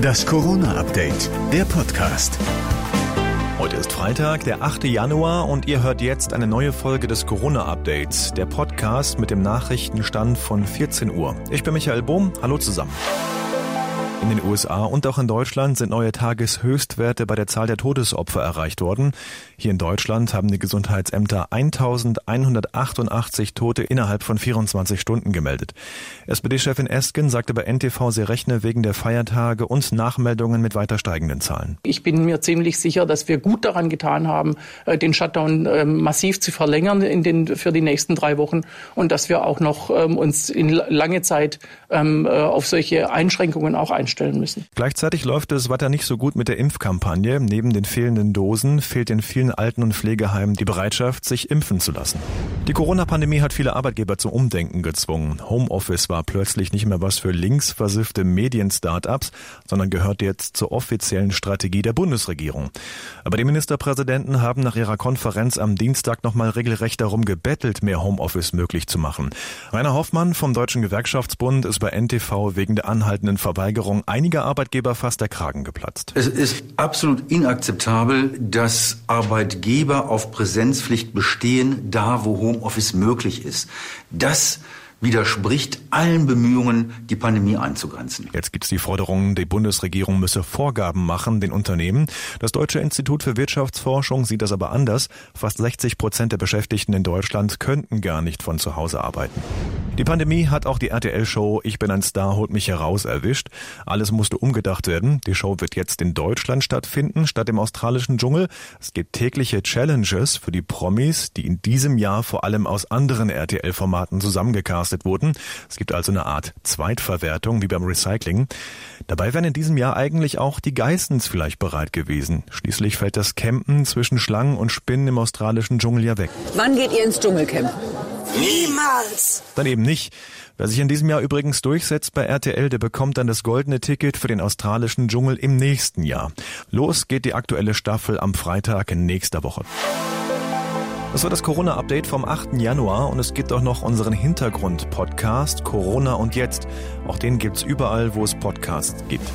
Das Corona-Update, der Podcast. Heute ist Freitag, der 8. Januar und ihr hört jetzt eine neue Folge des Corona-Updates, der Podcast mit dem Nachrichtenstand von 14 Uhr. Ich bin Michael Bohm, hallo zusammen. In den USA und auch in Deutschland sind neue Tageshöchstwerte bei der Zahl der Todesopfer erreicht worden. Hier in Deutschland haben die Gesundheitsämter 1188 Tote innerhalb von 24 Stunden gemeldet. SPD-Chefin Esken sagte bei NTV, sie rechne wegen der Feiertage und Nachmeldungen mit weiter steigenden Zahlen. Ich bin mir ziemlich sicher, dass wir gut daran getan haben, äh, den Shutdown ähm, massiv zu verlängern in den, für die nächsten drei Wochen und dass wir auch noch ähm, uns in lange Zeit ähm, äh, auf solche Einschränkungen auch einstellen stellen müssen. Gleichzeitig läuft es weiter nicht so gut mit der Impfkampagne. Neben den fehlenden Dosen fehlt in vielen Alten- und Pflegeheimen die Bereitschaft, sich impfen zu lassen. Die Corona-Pandemie hat viele Arbeitgeber zum Umdenken gezwungen. Homeoffice war plötzlich nicht mehr was für linksversiffte Medien-Startups, sondern gehört jetzt zur offiziellen Strategie der Bundesregierung. Aber die Ministerpräsidenten haben nach ihrer Konferenz am Dienstag nochmal regelrecht darum gebettelt, mehr Homeoffice möglich zu machen. Rainer Hoffmann vom Deutschen Gewerkschaftsbund ist bei NTV wegen der anhaltenden Verweigerung einiger Arbeitgeber fast der Kragen geplatzt. Es ist absolut inakzeptabel, dass Arbeitgeber auf Präsenzpflicht bestehen, da wo Homeoffice möglich ist. Das widerspricht allen Bemühungen, die Pandemie einzugrenzen. Jetzt gibt es die Forderung, die Bundesregierung müsse Vorgaben machen den Unternehmen. Das Deutsche Institut für Wirtschaftsforschung sieht das aber anders. Fast 60 Prozent der Beschäftigten in Deutschland könnten gar nicht von zu Hause arbeiten. Die Pandemie hat auch die RTL-Show Ich bin ein Star, holt mich heraus erwischt. Alles musste umgedacht werden. Die Show wird jetzt in Deutschland stattfinden, statt im australischen Dschungel. Es gibt tägliche Challenges für die Promis, die in diesem Jahr vor allem aus anderen RTL-Formaten zusammengecastet wurden. Es gibt also eine Art Zweitverwertung, wie beim Recycling. Dabei wären in diesem Jahr eigentlich auch die Geissens vielleicht bereit gewesen. Schließlich fällt das Campen zwischen Schlangen und Spinnen im australischen Dschungel ja weg. Wann geht ihr ins Dschungelcamp? Niemals! Dann eben nicht. Wer sich in diesem Jahr übrigens durchsetzt bei RTL, der bekommt dann das goldene Ticket für den australischen Dschungel im nächsten Jahr. Los geht die aktuelle Staffel am Freitag nächster Woche. Das war das Corona-Update vom 8. Januar und es gibt auch noch unseren Hintergrund-Podcast Corona und Jetzt. Auch den gibt's überall, wo es Podcasts gibt.